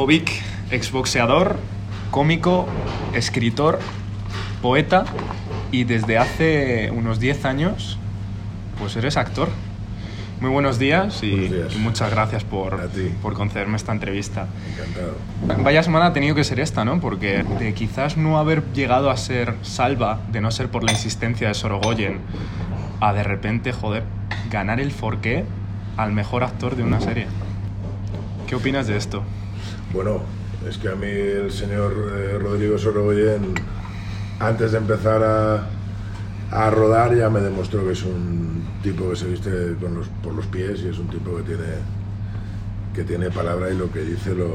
Jovic, exboxeador, cómico, escritor, poeta y desde hace unos 10 años, pues eres actor. Muy buenos días y, Buenos días. y muchas gracias por, por concederme esta entrevista. Encantado. Vaya semana ha tenido que ser esta, ¿no? Porque de quizás no haber llegado a ser salva, de no ser por la insistencia de Sorogoyen, a de repente, joder, ganar el forqué al mejor actor de una serie. ¿Qué opinas de esto? Bueno, es que a mí el señor eh, Rodrigo Sorogoyen, antes de empezar a, rodar, ya me demostró que es un tipo que se viste por los pies y es un tipo que tiene, que tiene palabra y lo que dice lo,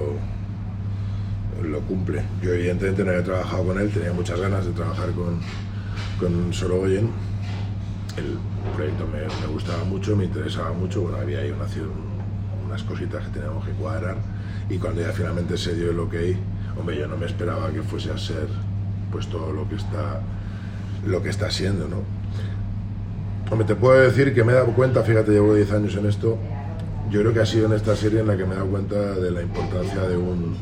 lo cumple. Yo evidentemente no había trabajado con él, tenía muchas ganas de trabajar con, con Sorogoyen. El proyecto me, gustaba mucho, me interesaba mucho, bueno, había ahí una, cier- unas cositas que teníamos que cuadrar y cuando ya finalmente se dio el ok, hombre, yo no me esperaba que fuese a ser pues todo lo que está, lo que está siendo, ¿no? Hombre, te puedo decir que me he dado cuenta, fíjate, llevo 10 años en esto, yo creo que ha sido en esta serie en la que me he dado cuenta de la importancia de un,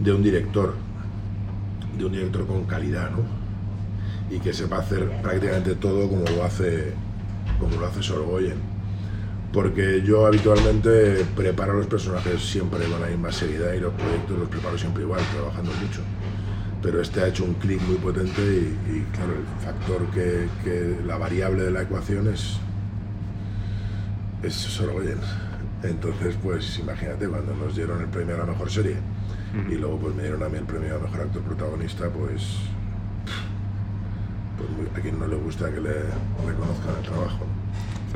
de un director, de un director con calidad, ¿no? Y que sepa hacer prácticamente todo como lo hace, como lo hace Sorogoyen. Porque yo habitualmente preparo los personajes siempre con la misma seriedad y los proyectos los preparo siempre igual, trabajando mucho. Pero este ha hecho un clic muy potente y, y, claro, el factor que, que la variable de la ecuación es, es Sorogoyen. Entonces, pues imagínate, cuando nos dieron el premio a la mejor serie y luego pues me dieron a mí el premio a mejor actor protagonista, pues, pues a quien no le gusta que le reconozcan el trabajo.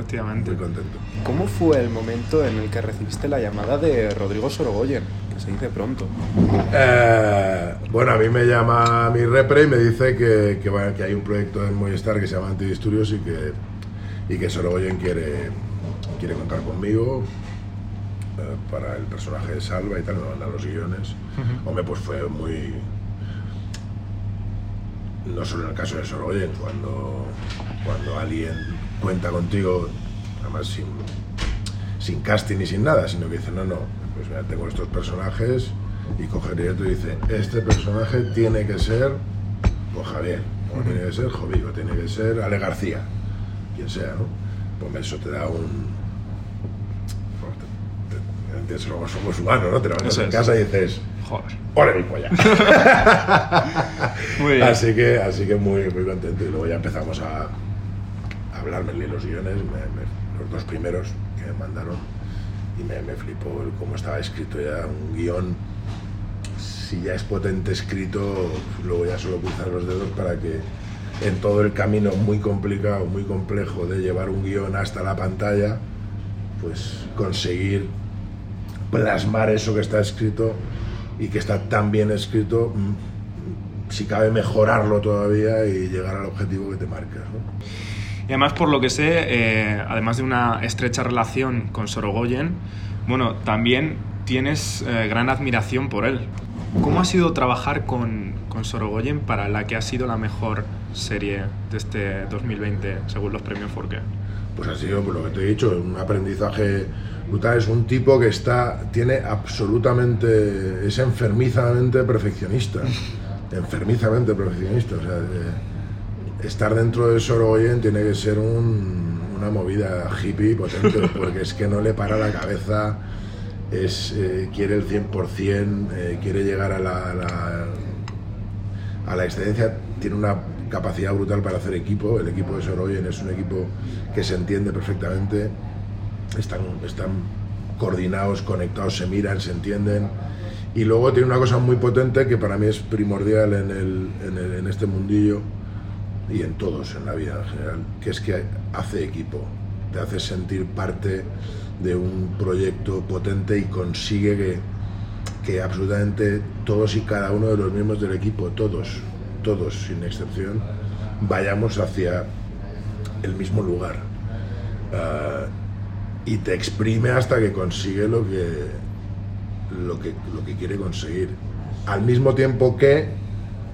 Efectivamente. Muy contento. ¿Cómo fue el momento en el que recibiste la llamada de Rodrigo Sorogoyen? Que se dice pronto. Eh, bueno, a mí me llama mi repre y me dice que, que, bueno, que hay un proyecto en Movistar que se llama Antidisturbios y que, y que Sorogoyen quiere, quiere contar conmigo eh, para el personaje de Salva y tal, me mandan los guiones. Hombre, pues fue muy... No solo en el caso de Sorogoyen, cuando, cuando alguien cuenta contigo, además sin, sin casting ni sin nada, sino que dice, no, no, pues mira, tengo estos personajes y coge el directo y dice, este personaje tiene que ser pues Javier, o tiene que ser Jovico, tiene que ser Ale García, quien sea, ¿no? Pues eso te da un... pues, te- te- entiendes, somos, somos humanos, ¿no? Te levantas en casa y dices, Joder. ¡Ole mi polla! Muy bien. Así que, así que muy, muy contento. Y luego ya empezamos a, hablarme los guiones, me- me- los dos primeros que me mandaron, y me, me flipó el cómo estaba escrito ya un guion. Si ya es potente escrito, luego ya solo cruzar los dedos para que en todo el camino muy complicado, muy complejo de llevar un guion hasta la pantalla, pues conseguir plasmar eso que está escrito y que está tan bien escrito, mm, si cabe mejorarlo todavía y llegar al objetivo que te marcas. ¿no? Y además, por lo que sé, eh, además de una estrecha relación con Sorogoyen, bueno, también tienes eh, gran admiración por él. ¿Cómo ha sido trabajar con, con Sorogoyen para la que ha sido la mejor serie de este 2020, según los premios Forqué? Pues ha sido, por lo que te he dicho, un aprendizaje brutal. Es un tipo que está, tiene absolutamente, es enfermizamente perfeccionista. Enfermizamente perfeccionista. O sea, eh, estar dentro de Sorogoyen tiene que ser un- una movida hippie potente, porque es que no le para la cabeza, es, eh, quiere el 100%, eh, quiere llegar a la, a la- a la excelencia, tiene una capacidad brutal para hacer equipo. El equipo de Soroyen es un equipo que se entiende perfectamente, están, están coordinados, conectados, se miran, se entienden. Y luego tiene una cosa muy potente que para mí es primordial en, el- en el- en este mundillo y en todos, en la vida en general, que es que hace equipo, te hace sentir parte de un proyecto potente y consigue que, que absolutamente todos y cada uno de los miembros del equipo, todos, todos sin excepción, vayamos hacia el mismo lugar. Ah, y te exprime hasta que consigue lo que, lo que, lo que quiere conseguir. Al mismo tiempo que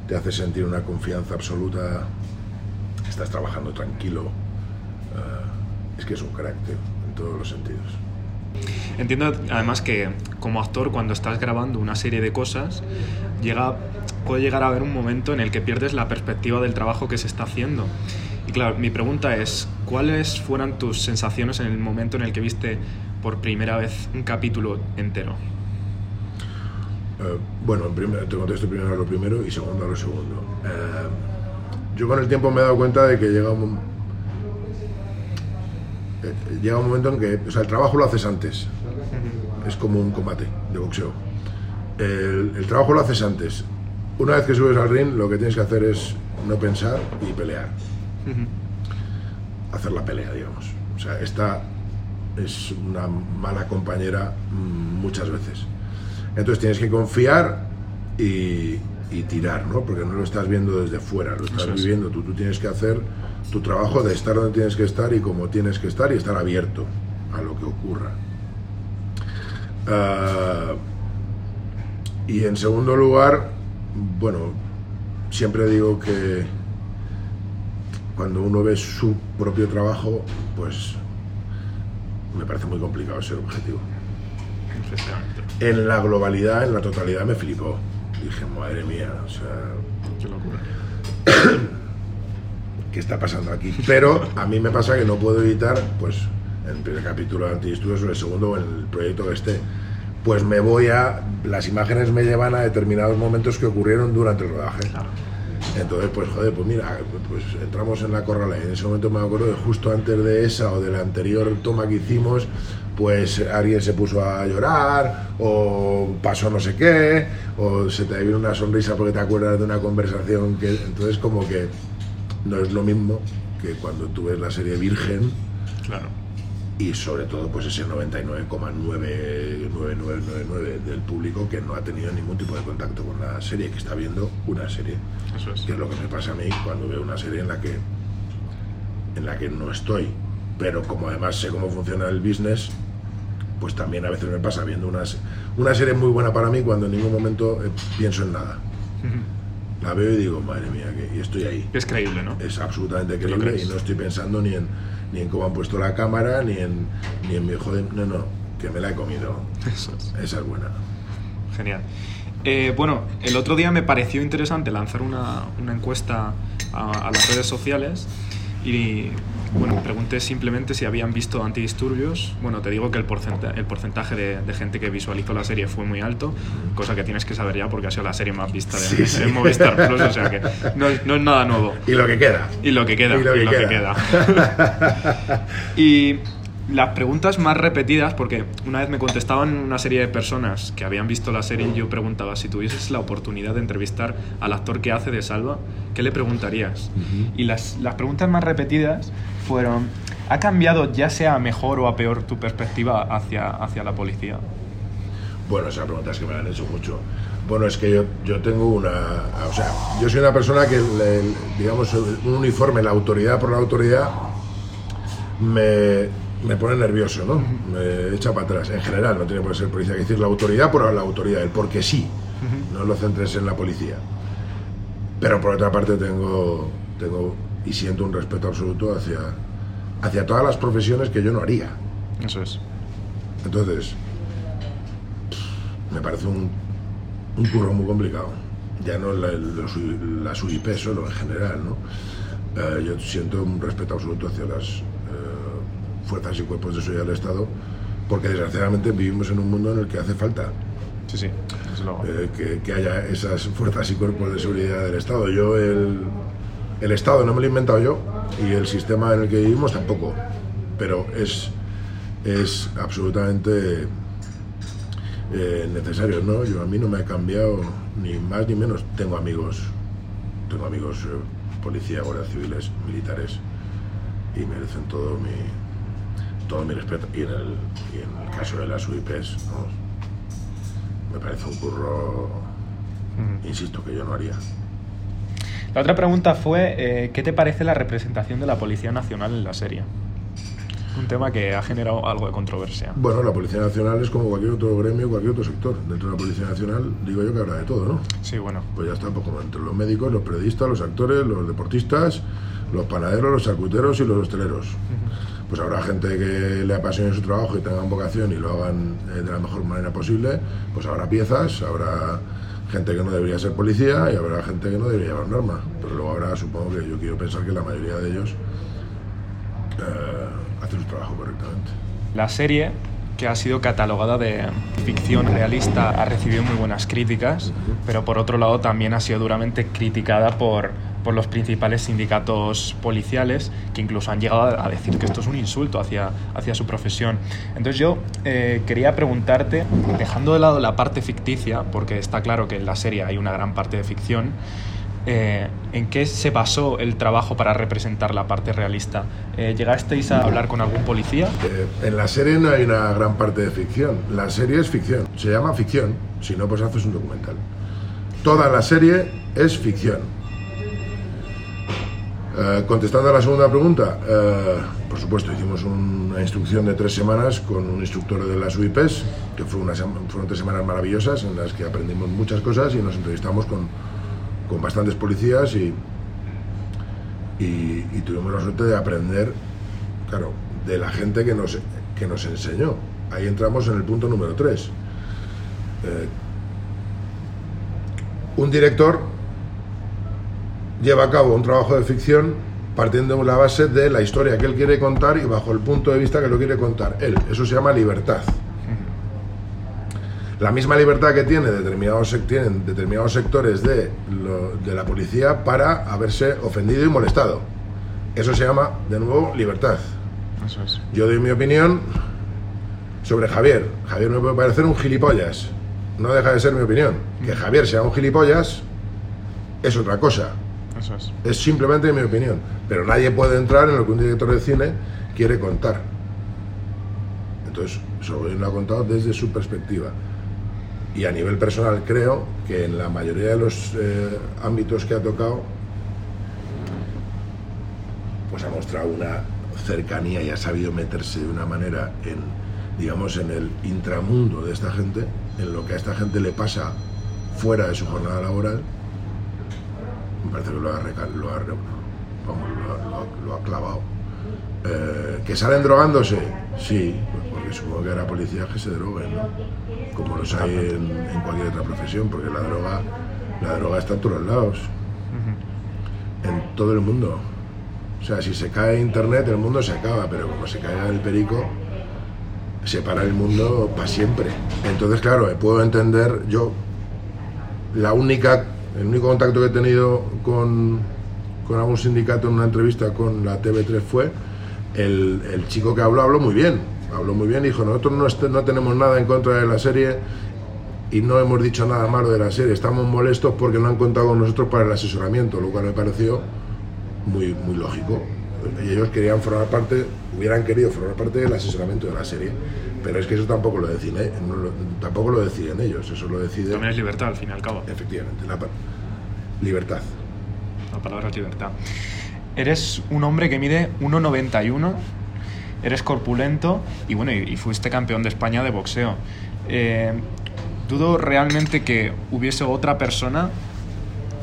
te hace sentir una confianza absoluta, estás trabajando tranquilo. Ah, es que es un carácter en todos los sentidos. Entiendo además que como actor cuando estás grabando una serie de cosas llega puede llegar a haber un momento en el que pierdes la perspectiva del trabajo que se está haciendo. Y claro, mi pregunta es, ¿cuáles fueron tus sensaciones en el momento en el que viste por primera vez un capítulo entero? Eh, bueno, te contesto primero a lo primero y segundo a lo segundo. Eh, yo con el tiempo me he dado cuenta de que llega un, eh, llega un momento en que o sea, el trabajo lo haces antes. Es como un combate de boxeo. El, trabajo lo haces antes. Una vez que subes al ring, lo que tienes que hacer es no pensar y pelear. Hacer la pelea, digamos. O sea, esta es una mala compañera mm, muchas veces. Entonces tienes que confiar y, y tirar, ¿no? Porque no lo estás viendo desde fuera, lo estás es. viviendo tú. Tú tienes que hacer tu trabajo de estar donde tienes que estar y como tienes que estar y estar abierto a lo que ocurra. Ah, y en segundo lugar, bueno, siempre digo que cuando uno ve su propio trabajo, pues me parece muy complicado ser objetivo. En la globalidad, en la totalidad me flipó. Dije, madre mía, o sea, Qué locura. ¿qué está pasando aquí? Pero a mí me pasa que no puedo evitar, pues, en el primer capítulo de Antidisturbios o en el segundo o en el proyecto que esté, pues me voy a. Las imágenes me llevan a determinados momentos que ocurrieron durante el rodaje. Claro. Entonces, pues joder, pues mira, pues entramos en la corrala y en ese momento me acuerdo de justo antes de esa o de la anterior toma que hicimos, pues alguien se puso a llorar o pasó no sé qué, o se te vino una sonrisa porque te acuerdas de una conversación que... Entonces como que no es lo mismo que cuando tú ves la serie Virgen Claro. y sobre todo pues ese 99,9999 del público que no ha tenido ningún tipo de contacto con la serie, que está viendo una serie Eso es. que es lo que me pasa a mí cuando veo una serie en la que en la que no estoy pero como además sé cómo funciona el business pues también a veces me pasa viendo una, una serie muy buena para mí cuando en ningún momento eh, pienso en nada la veo y digo madre mía que y estoy ahí Es creíble, ¿no? es absolutamente creíble y no estoy pensando ni en ni en cómo han puesto la cámara ni en ni en mi hijo de no no que me la he comido Eso es. esa es buena Genial. Eh, bueno, el otro día me pareció interesante lanzar una, una encuesta a, a las redes sociales y bueno, pregunté simplemente si habían visto antidisturbios. Bueno, te digo que el, porcenta- el porcentaje de, de gente que visualizó la serie fue muy alto, cosa que tienes que saber ya porque ha sido la serie más vista de, Sí, sí. de Movistar Plus, o sea que no, es- no es nada nuevo. y lo que queda Y lo que queda. Y lo que y lo que queda. queda. y las preguntas más repetidas, porque una vez me contestaban una serie de personas que habían visto la serie y yo preguntaba, si tuvieses la oportunidad de entrevistar al actor que hace de Salva, ¿qué le preguntarías? Y las, las preguntas más repetidas fueron, ¿ha cambiado ya sea a mejor o a peor tu perspectiva hacia, hacia la policía? Bueno, esas preguntas que me han hecho mucho. Bueno, es que yo, yo tengo una... O sea, yo soy una persona que, le- digamos, un uniforme, la autoridad por la autoridad, me, me pone nervioso, ¿no? Me echa para atrás. En general, no tiene por qué ser policía. Hay que decir la autoridad por la autoridad, el porque sí. No lo centres en la policía. Pero por otra parte tengo, tengo y siento un respeto absoluto hacia, hacia todas las profesiones que yo no haría. Eso es. Entonces, me parece un, un curro muy complicado. Ya no la, las UIP solo, en general, ¿no? Eh, yo siento un respeto absoluto hacia las fuerzas y cuerpos de seguridad del Estado, porque desgraciadamente vivimos en un mundo en el que hace falta Sí, sí, eh, que, que haya esas fuerzas y cuerpos de seguridad del Estado. Yo el, el Estado no me lo he inventado yo y el sistema en el que vivimos tampoco, pero es, es absolutamente eh, necesario, ¿no? Yo a mí no me ha cambiado ni más ni menos. Tengo amigos, tengo amigos eh, policía, guardias civiles, militares y merecen todo mi todo mi respeto y en el, y en el caso de las UIPs, ¿no? me parece un curro, insisto, que yo no haría. La otra pregunta fue, eh, ¿qué te parece la representación de la Policía Nacional en la serie? Un tema que ha generado algo de controversia. Bueno, la Policía Nacional es como cualquier otro gremio, cualquier otro sector. Dentro de la Policía Nacional digo yo que habrá de todo, ¿no? Sí, bueno. Pues ya está, pues como entre los médicos, los periodistas, los actores, los deportistas, los panaderos, los charcuteros y los hosteleros. Pues habrá gente que le apasione su trabajo y tengan vocación y lo hagan eh, de la mejor manera posible, pues habrá piezas, habrá gente que no debería ser policía y habrá gente que no debería llevar un pero luego habrá, supongo que yo quiero pensar que la mayoría de ellos eh, hacen su trabajo correctamente. La serie que ha sido catalogada de ficción realista, ha recibido muy buenas críticas, pero por otro lado también ha sido duramente criticada por, por los principales sindicatos policiales, que incluso han llegado a decir que esto es un insulto hacia, hacia su profesión. Entonces yo eh, quería preguntarte, dejando de lado la parte ficticia, porque está claro que en la serie hay una gran parte de ficción, eh, ¿en qué se basó el trabajo para representar la parte realista? Eh, ¿Llegasteis a hablar con algún policía? Eh, en la serie no hay una gran parte de ficción. La serie es ficción. Se llama ficción. Si no, pues haces un documental. Toda la serie es ficción. contestando a la segunda pregunta, por supuesto, hicimos una instrucción de tres semanas con un instructor de las UIPs, que fue una, fueron tres semanas maravillosas en las que aprendimos muchas cosas y nos entrevistamos con con bastantes policías y, y, tuvimos la suerte de aprender, claro, de la gente que nos, que nos enseñó. Ahí entramos en el punto número 3. Eh, un director lleva a cabo un trabajo de ficción partiendo de la base de la historia que él quiere contar y bajo el punto de vista que lo quiere contar él. Eso se llama libertad la misma libertad que tiene determinados, tienen determinados sectores de, de la policía para haberse ofendido y molestado. Eso se llama, de nuevo, libertad. Eso es. Yo doy mi opinión sobre Javier. Javier me puede parecer un gilipollas. No deja de ser mi opinión. Que mm. Javier sea un gilipollas es otra cosa. Eso es. Es simplemente mi opinión. Pero nadie puede entrar en lo que un director de cine quiere contar. Entonces, eso lo ha contado desde su perspectiva y a nivel personal creo que en la mayoría de los eh, ámbitos que ha tocado pues ha mostrado una cercanía y ha sabido meterse de una manera en digamos en el intramundo de esta gente en lo que a esta gente le pasa fuera de su jornada laboral me parece que lo ha, lo lo ha, clavado. Eh, que salen drogándose sí porque supongo que era policía que se droguen ¿no? como los hay en, cualquier otra profesión, porque la droga, la droga está en todos lados, en todo el mundo. O sea, si se cae internet, el mundo se acaba, pero como se cae el perico, se para el mundo para siempre. Entonces, claro, puedo entender, yo, la única, el único contacto que he tenido con, con algún sindicato en una entrevista con la TV3 fue el, el chico que habló, habló muy bien, habló muy bien, dijo, nosotros no, no tenemos nada en contra de la serie y no hemos dicho nada malo de la serie, estamos molestos porque no han contado con nosotros para el asesoramiento, lo cual me pareció muy, muy lógico. Y ellos querían formar parte, hubieran querido formar parte del asesoramiento de la serie, pero es que eso tampoco lo deciden, ¿eh? tampoco lo deciden ellos, eso lo decide... También es libertad, al fin y al cabo. Efectivamente, la libertad. La palabra es libertad. Eres un hombre que mide 1,91 eres corpulento y bueno, y, fuiste campeón de España de boxeo. Eh, dudo realmente que hubiese otra persona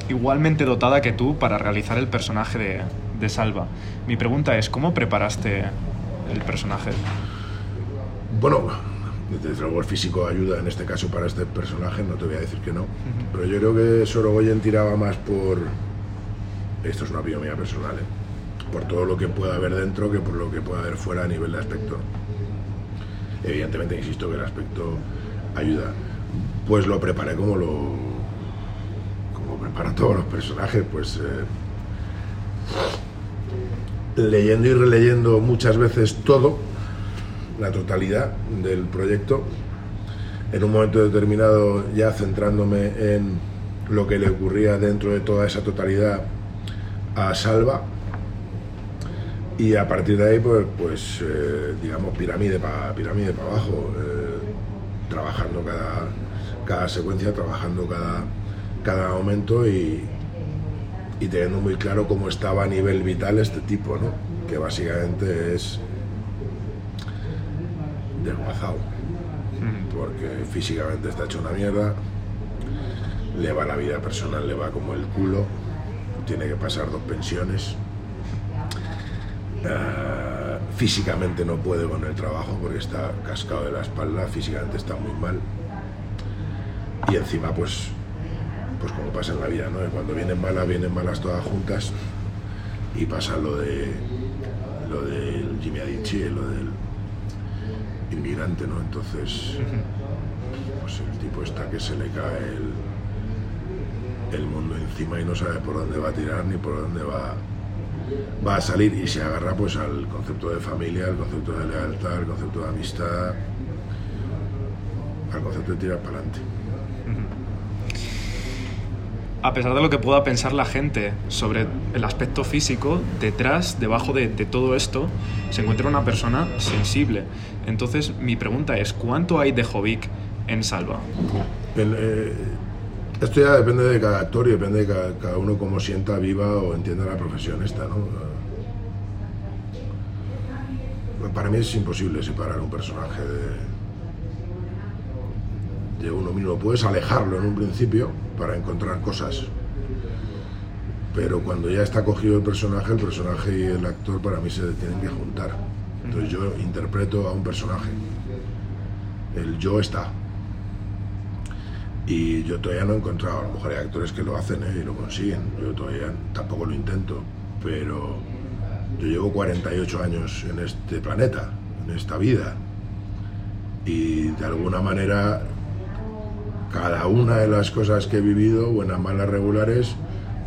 igualmente dotada que tú para realizar el personaje de, de Salva. Mi pregunta es, ¿cómo preparaste el personaje? Bueno, desde luego el físico ayuda en este caso para este personaje, no te voy a decir que no. Pero yo creo que Sorogoyen tiraba más por... Esto es una opinión mía personal, ¿eh? Por todo lo que pueda haber dentro que por lo que pueda haber fuera a nivel de aspecto. Evidentemente, insisto que el aspecto ayuda. Pues lo preparé como lo. como prepara todos los personajes, pues. Eh, leyendo y releyendo muchas veces todo, la totalidad del proyecto, en un momento determinado ya centrándome en lo que le ocurría dentro de toda esa totalidad a Salva, y a partir de ahí, pues, pues eh, digamos, pirámide para pirámide para abajo, eh, trabajando cada, cada secuencia, trabajando cada, cada momento y, y teniendo muy claro cómo estaba a nivel vital este tipo, ¿no? que básicamente es desguazado, porque físicamente está hecho una mierda, le va la vida personal, le va como el culo, tiene que pasar dos pensiones físicamente no puede con el trabajo porque está cascado de la espalda, físicamente está muy mal. Y encima, pues, pues como pasa en la vida, ¿no? Cuando vienen malas, vienen malas todas juntas y pasa lo de lo del Jimmy Adichie, lo del inmigrante, ¿no? Entonces, pues el tipo está que se le cae el, el mundo encima y no sabe por dónde va a tirar ni por dónde va, va a salir y se agarra pues al concepto de familia, al concepto de lealtad, al concepto de amistad, al concepto de tirar para adelante. A pesar de lo que pueda pensar la gente sobre el aspecto físico, detrás, debajo de, de todo esto, se encuentra una persona sensible. Entonces, mi pregunta es, ¿cuánto hay de Jovic en Salva? El, eh, esto ya depende de cada actor y depende de cada, cada uno cómo sienta, viva o entienda la profesión esta, ¿no? Para mí es imposible separar un personaje de, de uno mismo. Puedes alejarlo en un principio para encontrar cosas, pero cuando ya está cogido el personaje, el personaje y el actor para mí se tienen que juntar. Entonces yo interpreto a un personaje. El yo está. Y yo todavía no he encontrado, a lo mejor hay actores que lo hacen ¿eh? y lo consiguen. Yo todavía tampoco lo intento, pero yo llevo 48 años en este planeta, en esta vida. Y de alguna manera, cada una de las cosas que he vivido, buenas, malas, regulares,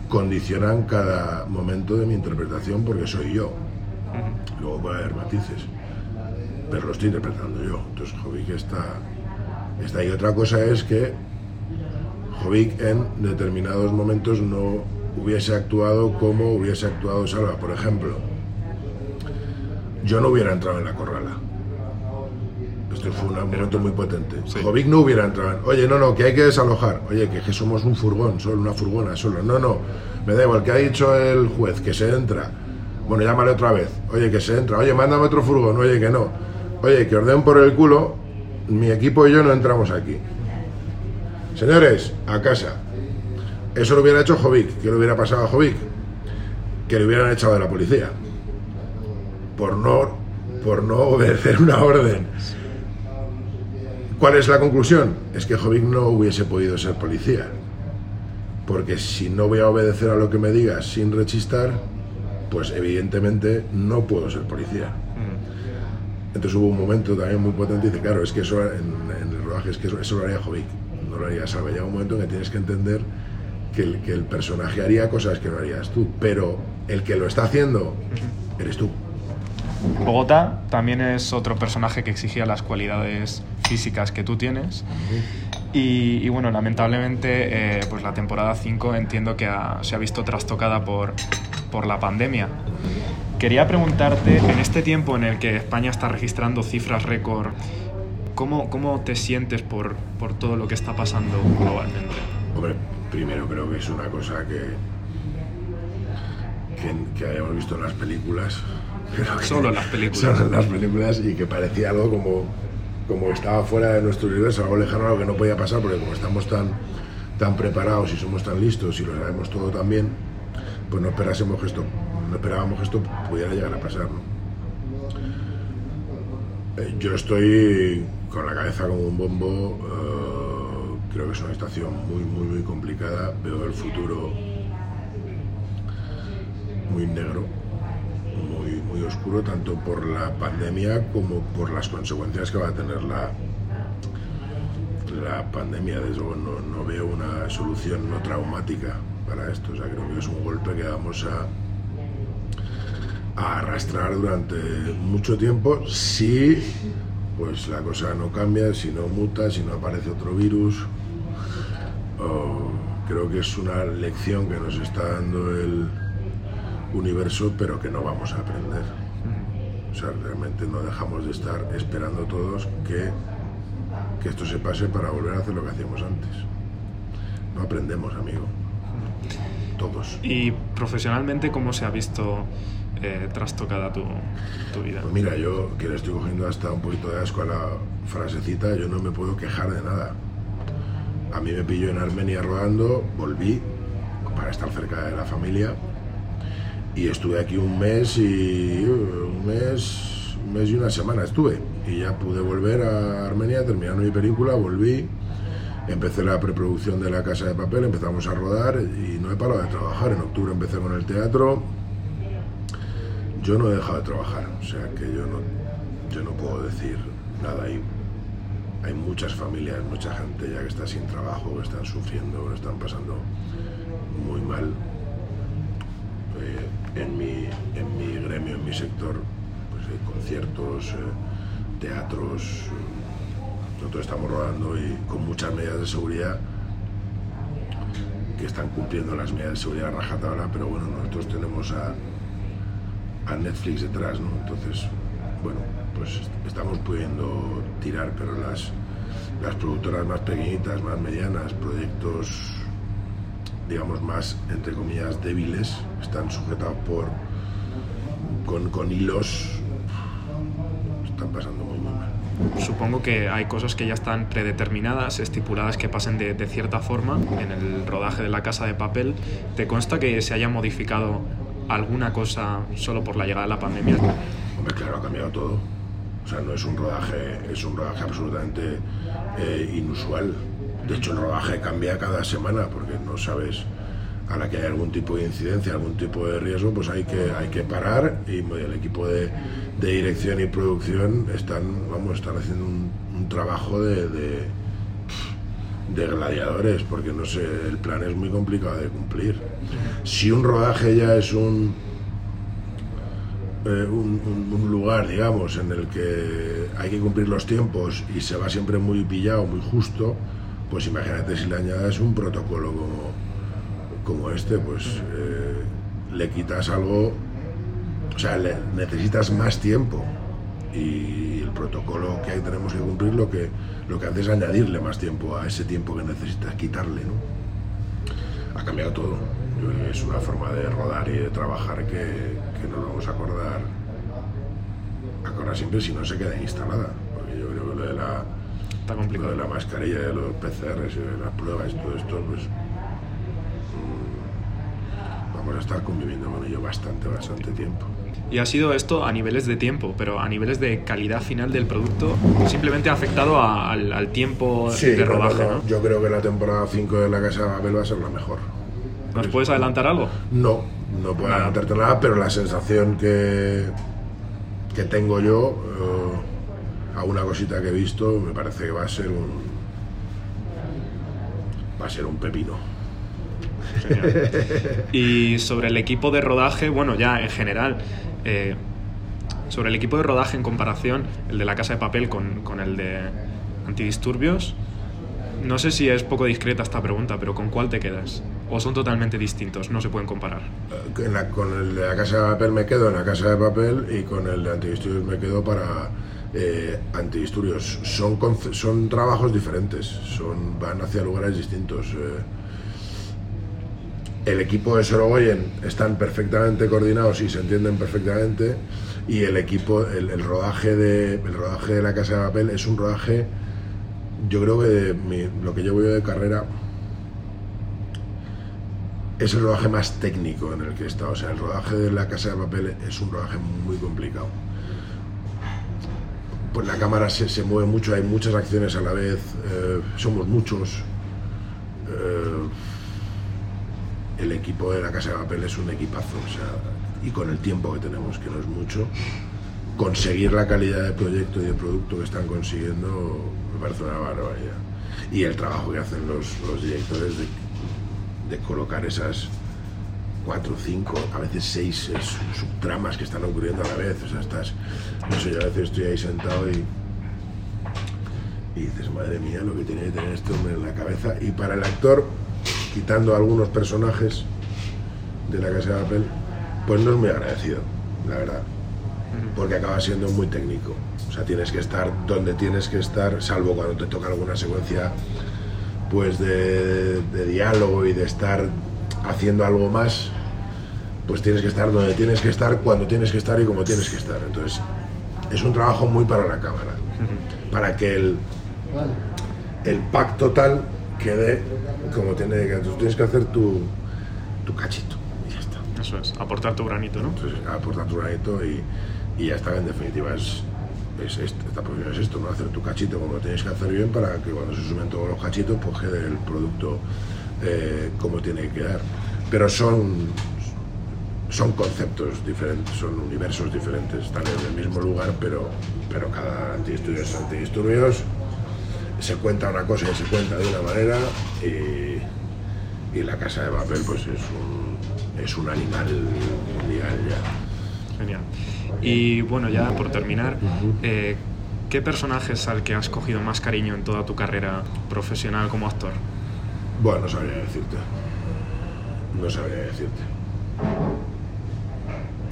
condicionan cada momento de mi interpretación porque soy yo. Luego puede haber matices, pero lo estoy interpretando yo. Entonces Jovic está, está ahí. Otra cosa es que Jovic en determinados momentos no hubiese actuado como hubiese actuado Salva. Por ejemplo, yo no hubiera entrado en la corrala. Esto fue un momento muy potente. Sí. Jovic no hubiera entrado en, oye, no, no, que hay que desalojar. Oye, que, que somos un furgón, solo una furgona, solo. No, no, me da igual, que ha dicho el juez que se entra. Bueno, llámale otra vez. Oye, que se entra. Oye, mándame otro furgón. Oye, que no. Oye, que orden por el culo. Mi equipo y yo no entramos aquí. Señores, a casa. Eso lo hubiera hecho Jovic. ¿Qué le hubiera pasado a Jovic? Que le hubieran echado de la policía. Por no, por no obedecer una orden. ¿Cuál es la conclusión? Es que Jovic no hubiese podido ser policía. Porque si no voy a obedecer a lo que me digas sin rechistar, pues evidentemente no puedo ser policía. Entonces hubo un momento también muy potente y dice, claro, es que eso en, en el rodaje, es que eso, eso lo haría Jovic, no lo haría Salva. Llega un momento en que tienes que entender que el, que el personaje haría cosas que no harías tú, pero el que lo está haciendo eres tú. Bogotá también es otro personaje que exigía las cualidades físicas que tú tienes. Y, y bueno, lamentablemente, eh, pues la temporada 5 entiendo que ha- se ha visto trastocada por, por la pandemia. Quería preguntarte, en este tiempo en el que España está registrando cifras récord, ¿cómo, cómo te sientes por, por todo lo que está pasando globalmente? Hombre, primero creo que es una cosa que, que, que hayamos visto en las películas. Solo en las películas. Solo en las películas y que parecía algo como, como estaba fuera de nuestro universo, algo lejano, algo que no podía pasar, porque como estamos tan, tan preparados y somos tan listos y lo sabemos todo tan bien, pues no esperásemos que esto, no esperábamos que esto pudiera llegar a pasar. ¿no? Eh, Yo estoy con la cabeza como un bombo. eh, creo que es una estación muy, muy, muy complicada. Veo el futuro muy negro, muy, muy oscuro, tanto por la pandemia como por las consecuencias que va a tener la, la pandemia. Desde luego no, no veo una solución no traumática para esto. O sea, creo que es un golpe que vamos a a arrastrar durante mucho tiempo si pues la cosa no cambia, si no muta, si no aparece otro virus. O creo que es una lección que nos está dando el universo, pero que no vamos a aprender. O sea, realmente no dejamos de estar esperando todos que, que esto se pase para volver a hacer lo que hacíamos antes. No aprendemos, amigo. Todos. Y profesionalmente, ¿cómo se ha visto eh, trastocada tu, tu vida? Pues mira, yo que le estoy cogiendo hasta un poquito de asco a la frasecita, yo no me puedo quejar de nada. A mí me pilló en Armenia rodando, volví para estar cerca de la familia y estuve aquí un mes y un mes un mes y una semana estuve. Y ya pude volver a Armenia, terminaron mi película, volví, empecé la preproducción de La Casa de Papel, empezamos a rodar y no he parado de trabajar. En octubre empecé con el teatro. Yo no he dejado de trabajar, o sea que yo no, yo no puedo decir nada ahí. Hay muchas familias, mucha gente ya que está sin trabajo, que están sufriendo, que están pasando muy mal. Eh, en, mi, en mi gremio, en mi sector, pues hay conciertos, eh, teatros, eh, nosotros estamos rodando y con muchas medidas de seguridad que están cumpliendo las medidas de seguridad rajatabla, pero bueno, nosotros tenemos a, a Netflix detrás, ¿no? Entonces, bueno, pues estamos pudiendo tirar, pero las, las productoras más pequeñitas, más medianas, proyectos, digamos, más, entre comillas, débiles, están sujetados por, con, con hilos, están pasando muy, muy mal. Supongo que hay cosas que ya están predeterminadas, estipuladas que pasen de, de, cierta forma en el rodaje de la casa de papel. ¿Te consta que se haya modificado alguna cosa solo por la llegada de la pandemia? Hombre, claro, ha cambiado todo. O sea, no es un rodaje, es un rodaje absolutamente eh, inusual. De hecho, el rodaje cambia cada semana porque no sabes a la que hay algún tipo de incidencia, algún tipo de riesgo, pues hay que, hay que parar y el equipo de, de dirección y producción están, vamos, están haciendo un, trabajo de, de, gladiadores, porque no sé, el plan es muy complicado de cumplir. Si un rodaje ya es un, eh, un, un, lugar, digamos, en el que hay que cumplir los tiempos y se va siempre muy pillado, muy justo, pues imagínate si le añades un protocolo como, como este, pues eh, le quitas algo, o sea, necesitas más tiempo y el protocolo que tenemos que cumplir lo que, lo que hace es añadirle más tiempo a ese tiempo que necesitas quitarle, ¿no? Ha cambiado todo. Es una forma de rodar y de trabajar que, que nos vamos a acordar, acordar siempre si no se queda instalada. Porque yo creo que lo de la, Está complicado. lo de la mascarilla, de los PCRs y de las pruebas y todo esto, pues mmm, vamos a estar conviviendo con ello bastante, bastante tiempo. Y ha sido esto a niveles de tiempo, pero a niveles de calidad final del producto, simplemente ha afectado a, al, al, tiempo sí, de rodaje. No, ¿no? Yo creo que la temporada 5 de la Casa de Babel va a ser la mejor. ¿Nos puedes adelantar algo? No, no puedo nada. adelantarte nada, pero la sensación que, que tengo yo, uh, a una cosita que he visto, me parece que va a ser un. va a ser un pepino. Genial. Y sobre el equipo de rodaje, bueno, ya en general, eh, sobre el equipo de rodaje en comparación, el de la casa de papel con, con el de antidisturbios, no sé si es poco discreta esta pregunta, pero ¿con cuál te quedas? ¿O son totalmente distintos? No se pueden comparar. En la, con el de la casa de papel me quedo en la casa de papel y con el de antidisturbios me quedo para eh, antidisturbios. Son, son trabajos diferentes, son, van hacia lugares distintos. Eh, el equipo de Sorogoyen están perfectamente coordinados y se entienden perfectamente y el equipo, el, rodaje, de, el rodaje de la casa de papel es un rodaje, yo creo que lo que yo de carrera es el rodaje más técnico en el que he estado. O sea, el rodaje de la casa de papel es un rodaje muy complicado. Pues la cámara se, se mueve mucho, hay muchas acciones a la vez, eh, somos muchos. Eh, el equipo de la Casa de Papel es un equipazo, o sea, y con el tiempo que tenemos, que no es mucho, conseguir la calidad de proyecto y de producto que están consiguiendo me parece una barbaridad. Y el trabajo que hacen los, los directores de, de, colocar esas cuatro, cinco, a veces seis subtramas que están ocurriendo a la vez, o sea, estás, no sé, yo a veces estoy ahí sentado y, y dices, madre mía, lo que tiene que tener este hombre en la cabeza, y para el actor quitando algunos personajes de la casa de papel, pues no es muy agradecido, la verdad, porque acaba siendo muy técnico. O sea, tienes que estar donde tienes que estar, salvo cuando te toca alguna secuencia pues de, de diálogo y de estar haciendo algo más, pues tienes que estar donde tienes que estar, cuando tienes que estar y como tienes que estar. Entonces, es un trabajo muy para la cámara, para que el, el pack total quede como tiene que Entonces tienes que hacer tu, tu cachito y ya está. Eso es, aportar tu granito, ¿no? Entonces, aportar tu granito y, y ya está, en definitiva es, es esta profesión es esto, ¿no? hacer tu cachito como lo tienes que hacer bien para que cuando se sumen todos los cachitos pues quede el producto eh, como tiene que quedar. Pero son, son conceptos diferentes, son universos diferentes, están en el mismo lugar, pero, pero cada antidisturbios es antidisturbios, se cuenta una cosa y se cuenta de una manera y, y la casa de papel pues es un, es un animal mundial ya. Genial. Y bueno, ya por terminar, eh, ¿qué personaje es al que has cogido más cariño en toda tu carrera profesional como actor? Bueno, no sabría decirte. No sabría decirte.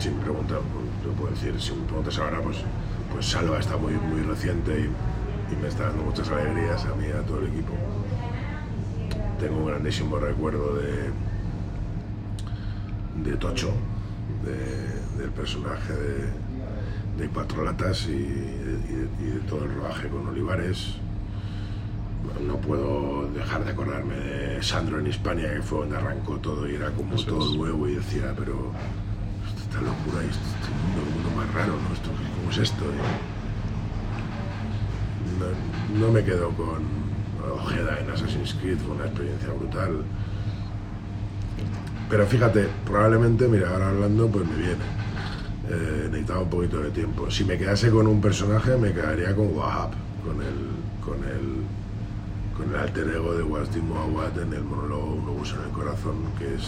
Si me preguntas, te puedo decir, si me preguntas ahora, pues, pues Salva está muy, muy reciente y, y me está dando muchas alegrías a mí y a todo el equipo. Tengo un grandísimo recuerdo de, de Tocho, de- del personaje de, de Cuatro Latas y, y de, y de todo el rodaje con Olivares. No puedo dejar de acordarme de Sandro en Hispania, que fue donde arrancó todo y era como Eso todo nuevo y decía, pero esta locura y este, mundo, un mundo más raro, ¿no? Esto, ¿Cómo es esto? Y no, me quedo con Ojeda en Assassin's Creed, fue una experiencia brutal. Pero fíjate, probablemente, mira, ahora hablando, pues me viene. Eh, necesitaba un poquito de tiempo. Si me quedase con un personaje, me quedaría con Wahab, con el, con el, con el alter ego de Wasdim Awad en el monólogo Un obús en el corazón, que es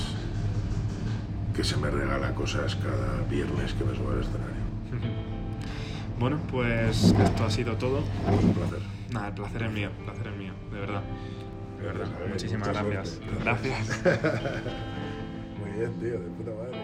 que se me regala cosas cada viernes que me subo al. Bueno, pues esto ha sido todo. Un placer. Nada, el placer es mío, el placer es mío, de verdad. De verdad, muchísimas gracias. suerte. Gracias. Muy bien, tío, de puta madre.